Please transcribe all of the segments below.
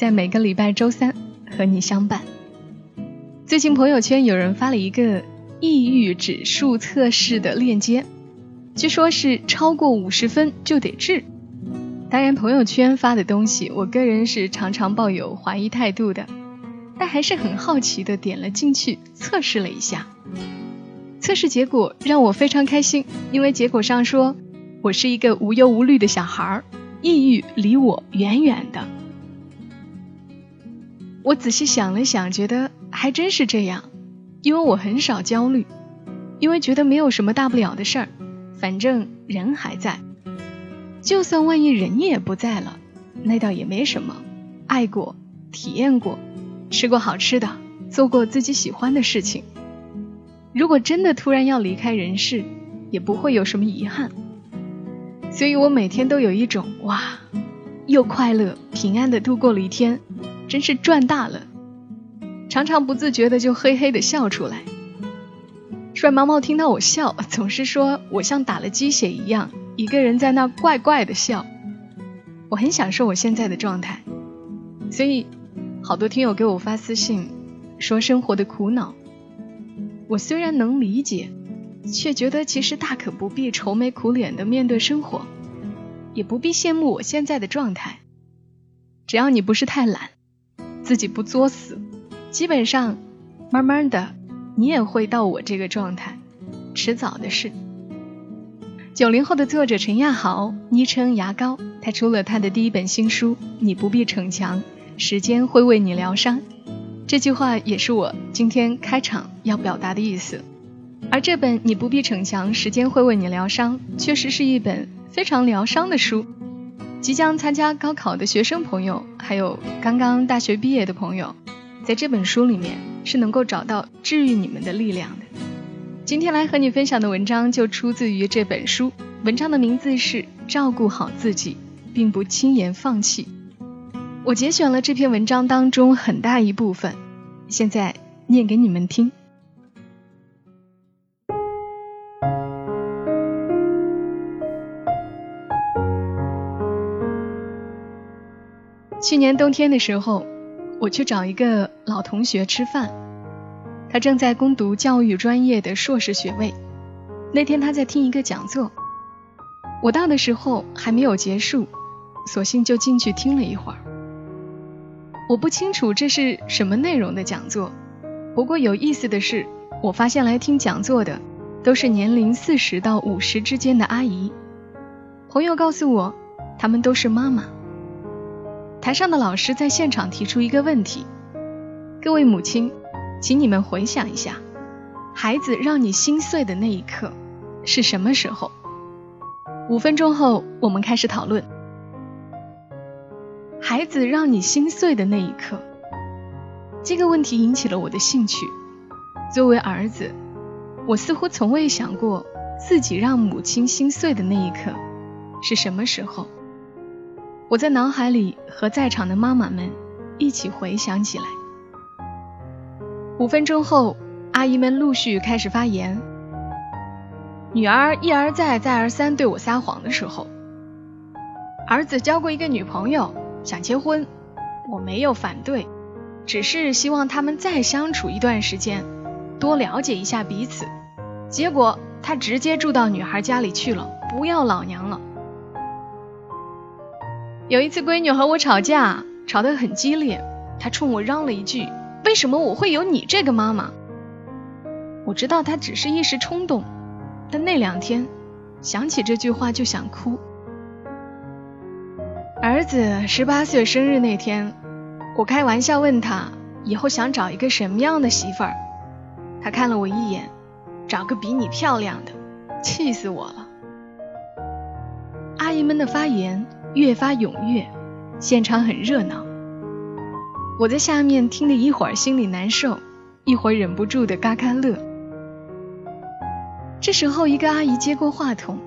在每个礼拜周三和你相伴。最近朋友圈有人发了一个抑郁指数测试的链接，据说是超过五十分就得治。当然，朋友圈发的东西，我个人是常常抱有怀疑态度的，但还是很好奇的点了进去测试了一下。测试结果让我非常开心，因为结果上说我是一个无忧无虑的小孩儿，抑郁离我远远的。我仔细想了想，觉得还真是这样，因为我很少焦虑，因为觉得没有什么大不了的事儿，反正人还在。就算万一人也不在了，那倒也没什么。爱过，体验过，吃过好吃的，做过自己喜欢的事情。如果真的突然要离开人世，也不会有什么遗憾。所以我每天都有一种哇，又快乐平安的度过了一天，真是赚大了。常常不自觉的就嘿嘿的笑出来。帅毛毛听到我笑，总是说我像打了鸡血一样。一个人在那怪怪的笑，我很享受我现在的状态，所以好多听友给我发私信说生活的苦恼，我虽然能理解，却觉得其实大可不必愁眉苦脸的面对生活，也不必羡慕我现在的状态，只要你不是太懒，自己不作死，基本上慢慢的你也会到我这个状态，迟早的事。九零后的作者陈亚豪，昵称牙膏，他出了他的第一本新书《你不必逞强，时间会为你疗伤》。这句话也是我今天开场要表达的意思。而这本《你不必逞强，时间会为你疗伤》确实是一本非常疗伤的书。即将参加高考的学生朋友，还有刚刚大学毕业的朋友，在这本书里面是能够找到治愈你们的力量的。今天来和你分享的文章就出自于这本书，文章的名字是《照顾好自己，并不轻言放弃》。我节选了这篇文章当中很大一部分，现在念给你们听。去年冬天的时候，我去找一个老同学吃饭。他正在攻读教育专业的硕士学位。那天他在听一个讲座，我到的时候还没有结束，索性就进去听了一会儿。我不清楚这是什么内容的讲座，不过有意思的是，我发现来听讲座的都是年龄四十到五十之间的阿姨。朋友告诉我，她们都是妈妈。台上的老师在现场提出一个问题：各位母亲。请你们回想一下，孩子让你心碎的那一刻是什么时候？五分钟后，我们开始讨论。孩子让你心碎的那一刻，这个问题引起了我的兴趣。作为儿子，我似乎从未想过自己让母亲心碎的那一刻是什么时候。我在脑海里和在场的妈妈们一起回想起来。五分钟后，阿姨们陆续开始发言。女儿一而再、再而三对我撒谎的时候，儿子交过一个女朋友，想结婚，我没有反对，只是希望他们再相处一段时间，多了解一下彼此。结果他直接住到女孩家里去了，不要老娘了。有一次，闺女和我吵架，吵得很激烈，她冲我嚷了一句。为什么我会有你这个妈妈？我知道她只是一时冲动，但那两天想起这句话就想哭。儿子十八岁生日那天，我开玩笑问他以后想找一个什么样的媳妇儿，他看了我一眼，找个比你漂亮的，气死我了。阿姨们的发言越发踊跃，现场很热闹。我在下面听得一会儿心里难受，一会儿忍不住的嘎嘎乐。这时候，一个阿姨接过话筒，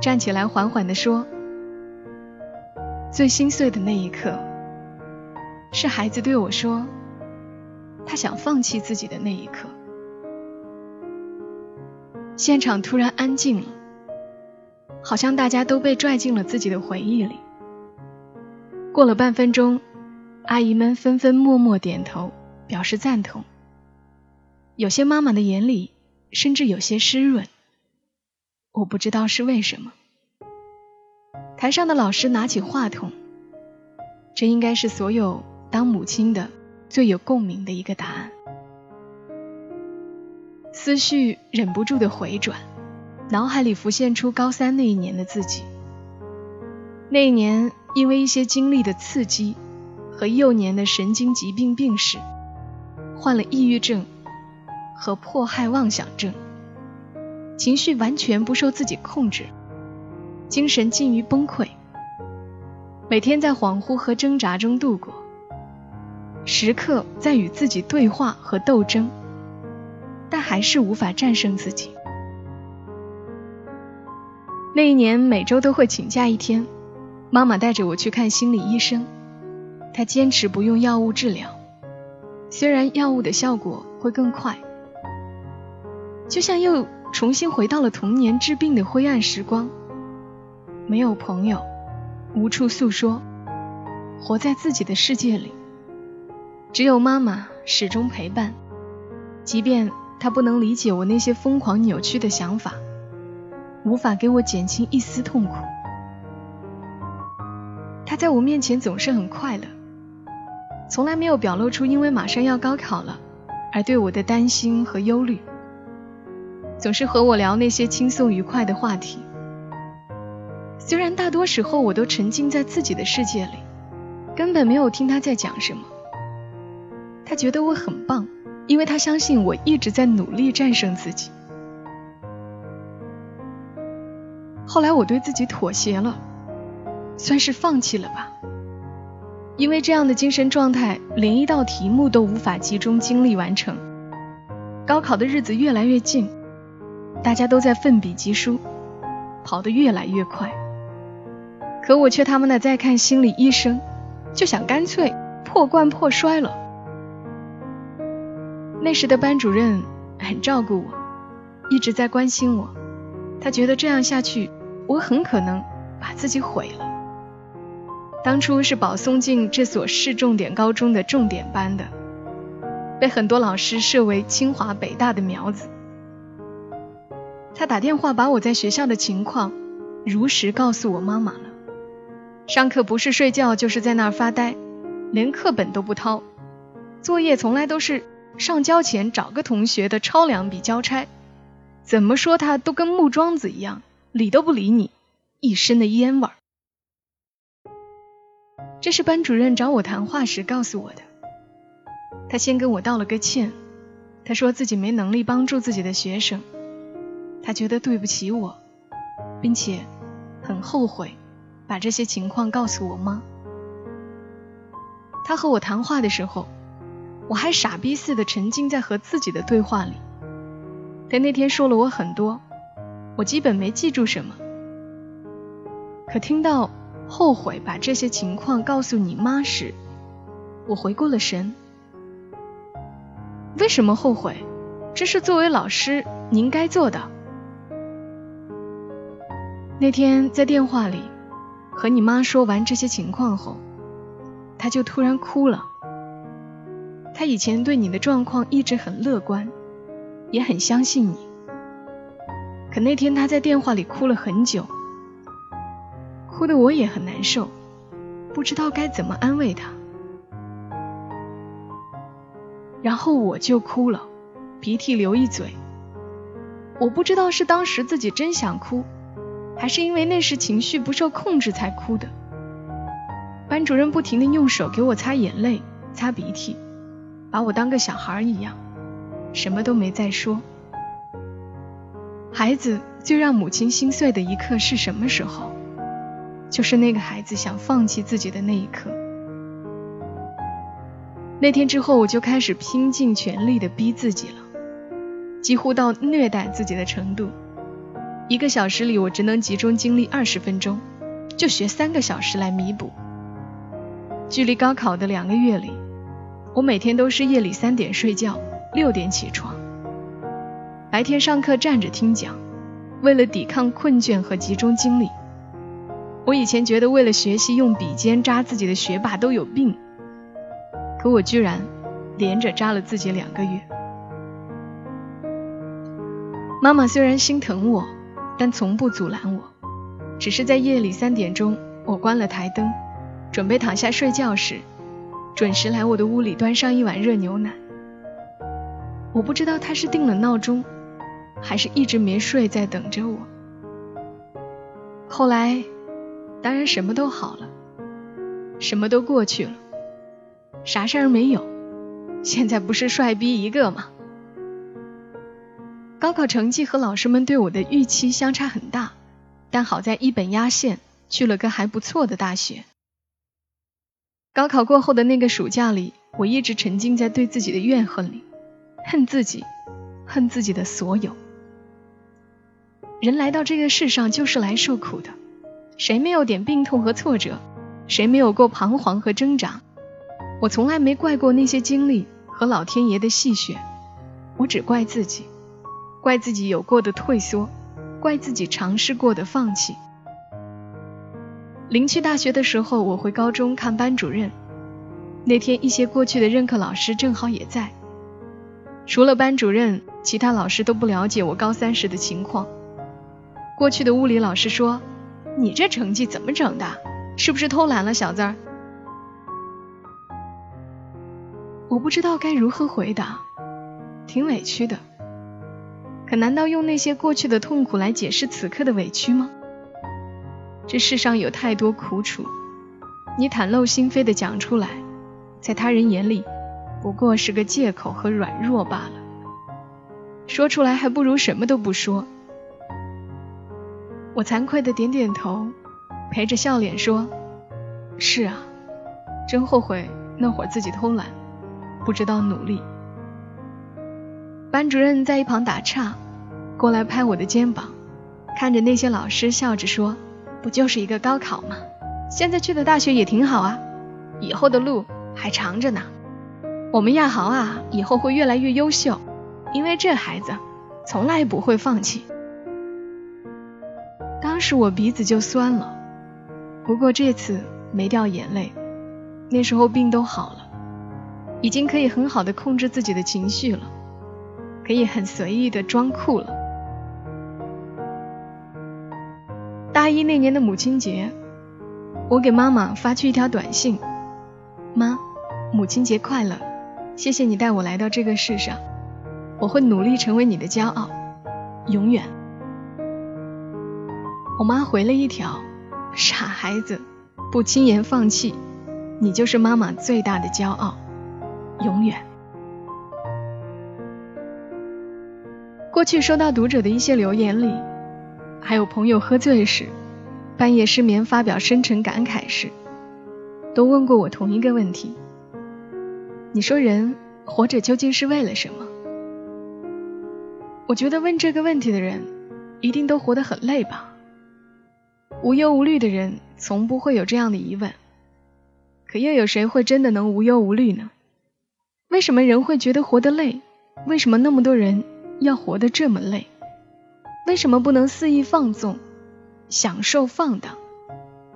站起来缓缓地说：“最心碎的那一刻，是孩子对我说，他想放弃自己的那一刻。”现场突然安静了，好像大家都被拽进了自己的回忆里。过了半分钟，阿姨们纷纷默默点头，表示赞同。有些妈妈的眼里甚至有些湿润，我不知道是为什么。台上的老师拿起话筒，这应该是所有当母亲的最有共鸣的一个答案。思绪忍不住的回转，脑海里浮现出高三那一年的自己。那一年，因为一些经历的刺激和幼年的神经疾病病史，患了抑郁症和迫害妄想症，情绪完全不受自己控制，精神近于崩溃，每天在恍惚和挣扎中度过，时刻在与自己对话和斗争。但还是无法战胜自己。那一年每周都会请假一天，妈妈带着我去看心理医生。她坚持不用药物治疗，虽然药物的效果会更快，就像又重新回到了童年治病的灰暗时光。没有朋友，无处诉说，活在自己的世界里，只有妈妈始终陪伴，即便。她不能理解我那些疯狂扭曲的想法，无法给我减轻一丝痛苦。他在我面前总是很快乐，从来没有表露出因为马上要高考了而对我的担心和忧虑，总是和我聊那些轻松愉快的话题。虽然大多时候我都沉浸在自己的世界里，根本没有听他在讲什么。他觉得我很棒。因为他相信我一直在努力战胜自己。后来我对自己妥协了，算是放弃了吧。因为这样的精神状态，连一道题目都无法集中精力完成。高考的日子越来越近，大家都在奋笔疾书，跑得越来越快，可我却他妈的在看心理医生，就想干脆破罐破摔了。那时的班主任很照顾我，一直在关心我。他觉得这样下去，我很可能把自己毁了。当初是保送进这所市重点高中的重点班的，被很多老师设为清华北大的苗子。他打电话把我在学校的情况如实告诉我妈妈了。上课不是睡觉就是在那儿发呆，连课本都不掏，作业从来都是。上交前找个同学的抄两笔交差，怎么说他都跟木桩子一样，理都不理你，一身的烟味儿。这是班主任找我谈话时告诉我的。他先跟我道了个歉，他说自己没能力帮助自己的学生，他觉得对不起我，并且很后悔把这些情况告诉我妈。他和我谈话的时候。我还傻逼似的沉浸在和自己的对话里，他那天说了我很多，我基本没记住什么。可听到后悔把这些情况告诉你妈时，我回过了神。为什么后悔？这是作为老师您该做的。那天在电话里和你妈说完这些情况后，她就突然哭了。她以前对你的状况一直很乐观，也很相信你。可那天他在电话里哭了很久，哭得我也很难受，不知道该怎么安慰他。然后我就哭了，鼻涕流一嘴。我不知道是当时自己真想哭，还是因为那时情绪不受控制才哭的。班主任不停的用手给我擦眼泪、擦鼻涕。把我当个小孩一样，什么都没再说。孩子最让母亲心碎的一刻是什么时候？就是那个孩子想放弃自己的那一刻。那天之后，我就开始拼尽全力的逼自己了，几乎到虐待自己的程度。一个小时里，我只能集中精力二十分钟，就学三个小时来弥补。距离高考的两个月里，我每天都是夜里三点睡觉，六点起床，白天上课站着听讲，为了抵抗困倦和集中精力。我以前觉得为了学习用笔尖扎自己的学霸都有病。可我居然连着扎了自己两个月。妈妈虽然心疼我，但从不阻拦我，只是在夜里三点钟，我关了台灯，准备躺下睡觉时，准时来我的屋里端上一碗热牛奶。我不知道他是定了闹钟，还是一直没睡在等着我。后来，当然什么都好了，什么都过去了。啥事儿没有，现在不是帅逼一个吗？高考成绩和老师们对我的预期相差很大，但好在一本压线，去了个还不错的大学。高考过后的那个暑假里，我一直沉浸在对自己的怨恨里，恨自己，恨自己的所有。人来到这个世上就是来受苦的，谁没有点病痛和挫折？谁没有过彷徨和挣扎？我从来没怪过那些经历和老天爷的戏谑，我只怪自己，怪自己有过的退缩，怪自己尝试过的放弃。临去大学的时候，我回高中看班主任，那天一些过去的任课老师正好也在，除了班主任，其他老师都不了解我高三时的情况。过去的物理老师说：“你这成绩怎么整的？是不是偷懒了，小子？”我不知道该如何回答，挺委屈的。可难道用那些过去的痛苦来解释此刻的委屈吗？这世上有太多苦楚，你袒露心扉的讲出来，在他人眼里不过是个借口和软弱罢了。说出来还不如什么都不说。我惭愧的点点头，陪着笑脸说：“是啊，真后悔那会儿自己偷懒。”不知道努力。班主任在一旁打岔，过来拍我的肩膀，看着那些老师笑着说：“不就是一个高考吗？现在去的大学也挺好啊，以后的路还长着呢。我们亚豪啊，以后会越来越优秀，因为这孩子从来不会放弃。”当时我鼻子就酸了，不过这次没掉眼泪，那时候病都好了。已经可以很好的控制自己的情绪了，可以很随意的装酷了。大一那年的母亲节，我给妈妈发去一条短信：“妈，母亲节快乐，谢谢你带我来到这个世上，我会努力成为你的骄傲，永远。”我妈回了一条：“傻孩子，不轻言放弃，你就是妈妈最大的骄傲。”永远。过去收到读者的一些留言里，还有朋友喝醉时、半夜失眠发表深沉感慨时，都问过我同一个问题：你说人活着究竟是为了什么？我觉得问这个问题的人，一定都活得很累吧。无忧无虑的人从不会有这样的疑问，可又有谁会真的能无忧无虑呢？为什么人会觉得活得累？为什么那么多人要活得这么累？为什么不能肆意放纵、享受放荡？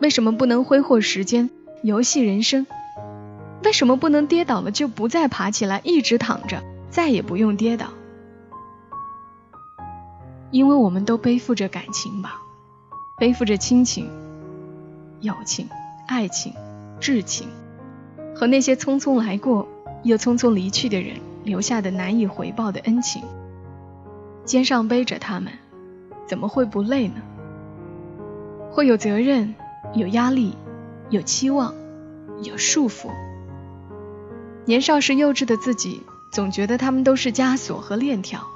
为什么不能挥霍时间、游戏人生？为什么不能跌倒了就不再爬起来，一直躺着，再也不用跌倒？因为我们都背负着感情吧，背负着亲情、友情、爱情、挚情，和那些匆匆来过。又匆匆离去的人留下的难以回报的恩情，肩上背着他们，怎么会不累呢？会有责任，有压力，有期望，有束缚。年少时幼稚的自己，总觉得他们都是枷锁和链条，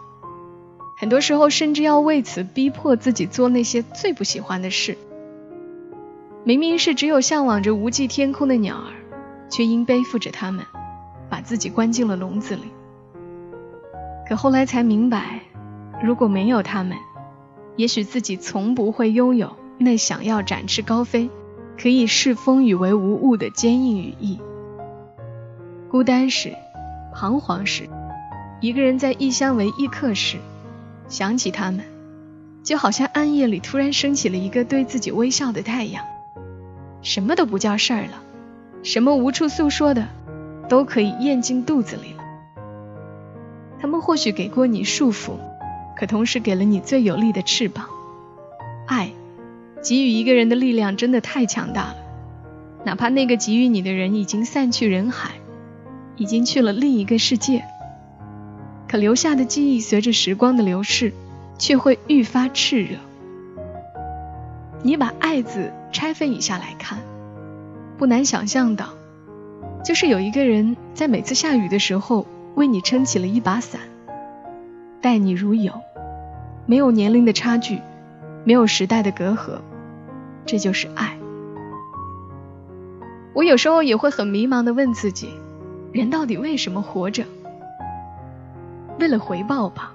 很多时候甚至要为此逼迫自己做那些最不喜欢的事。明明是只有向往着无际天空的鸟儿，却因背负着他们。把自己关进了笼子里。可后来才明白，如果没有他们，也许自己从不会拥有那想要展翅高飞、可以视风雨为无物的坚硬羽翼。孤单时，彷徨时，一个人在异乡为异客时，想起他们，就好像暗夜里突然升起了一个对自己微笑的太阳，什么都不叫事儿了，什么无处诉说的，都可以咽进肚子里了。他们或许给过你束缚，可同时给了你最有力的翅膀。爱，给予一个人的力量真的太强大了，哪怕那个给予你的人已经散去人海，已经去了另一个世界，可留下的记忆随着时光的流逝，却会愈发炽热。你把“爱”字拆分一下来看，不难想象到，就是有一个人在每次下雨的时候。为你撑起了一把伞，待你如友，没有年龄的差距，没有时代的隔阂，这就是爱。我有时候也会很迷茫的问自己，人到底为什么活着？为了回报吧，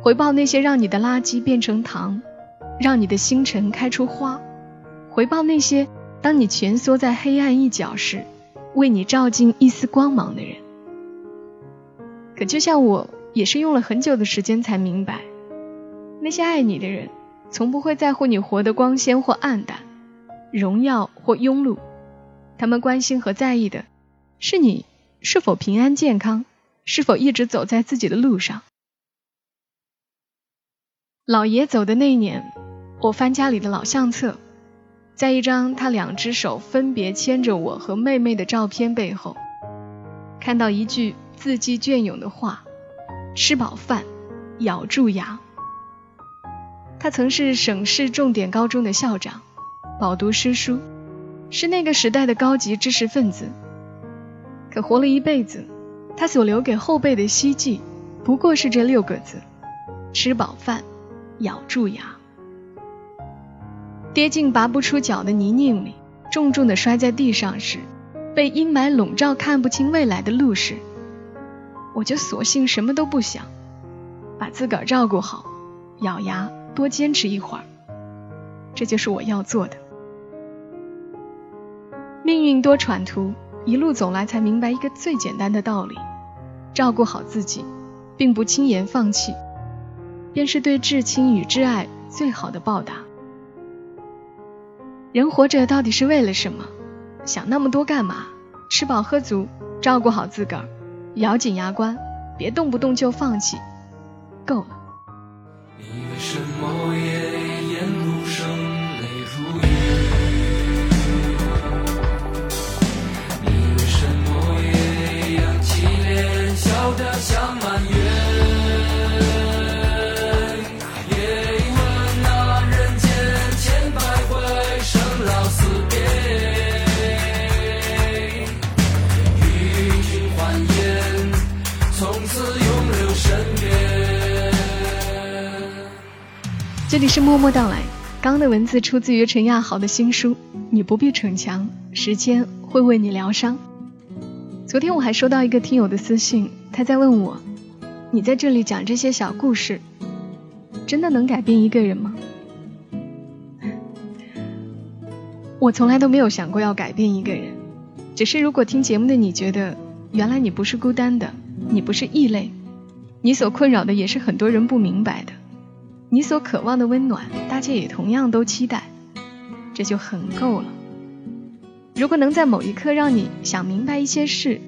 回报那些让你的垃圾变成糖，让你的星辰开出花，回报那些当你蜷缩在黑暗一角时，为你照进一丝光芒的人。可就像我也是用了很久的时间才明白，那些爱你的人，从不会在乎你活得光鲜或暗淡，荣耀或庸碌，他们关心和在意的，是你是否平安健康，是否一直走在自己的路上。老爷走的那一年，我翻家里的老相册，在一张他两只手分别牵着我和妹妹的照片背后，看到一句。字迹隽永的话，吃饱饭，咬住牙。他曾是省市重点高中的校长，饱读诗书，是那个时代的高级知识分子。可活了一辈子，他所留给后辈的希冀，不过是这六个字：吃饱饭，咬住牙。跌进拔不出脚的泥泞里，重重的摔在地上时，被阴霾笼罩，看不清未来的路时。我就索性什么都不想，把自个儿照顾好，咬牙多坚持一会儿，这就是我要做的。命运多舛途，一路走来才明白一个最简单的道理：照顾好自己，并不轻言放弃，便是对至亲与挚爱最好的报答。人活着到底是为了什么？想那么多干嘛？吃饱喝足，照顾好自个儿。咬紧牙关，别动不动就放弃，够了。你为什么也这里是默默到来，刚的文字出自于陈亚豪的新书《你不必逞强，时间会为你疗伤》。昨天我还收到一个听友的私信，他在问我：你在这里讲这些小故事，真的能改变一个人吗？我从来都没有想过要改变一个人，只是如果听节目的你觉得，原来你不是孤单的，你不是异类，你所困扰的也是很多人不明白的。你所渴望的温暖，大家也同样都期待，这就很够了。如果能在某一刻让你想明白一些事，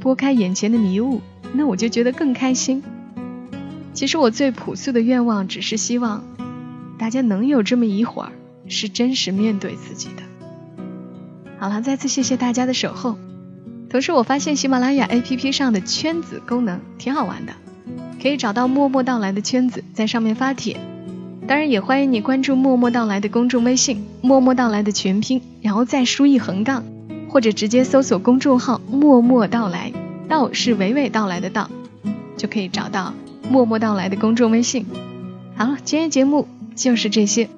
拨开眼前的迷雾，那我就觉得更开心。其实我最朴素的愿望，只是希望大家能有这么一会儿，是真实面对自己的。好了，再次谢谢大家的守候。同时，我发现喜马拉雅 APP 上的圈子功能挺好玩的。可以找到默默到来的圈子，在上面发帖。当然，也欢迎你关注默默到来的公众微信“默默到来”的全拼，然后再输一横杠，或者直接搜索公众号“默默到来”，到是娓娓道来的到，就可以找到默默到来的公众微信。好了，今天节目就是这些，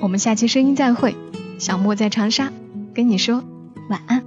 我们下期声音再会。小莫在长沙，跟你说晚安。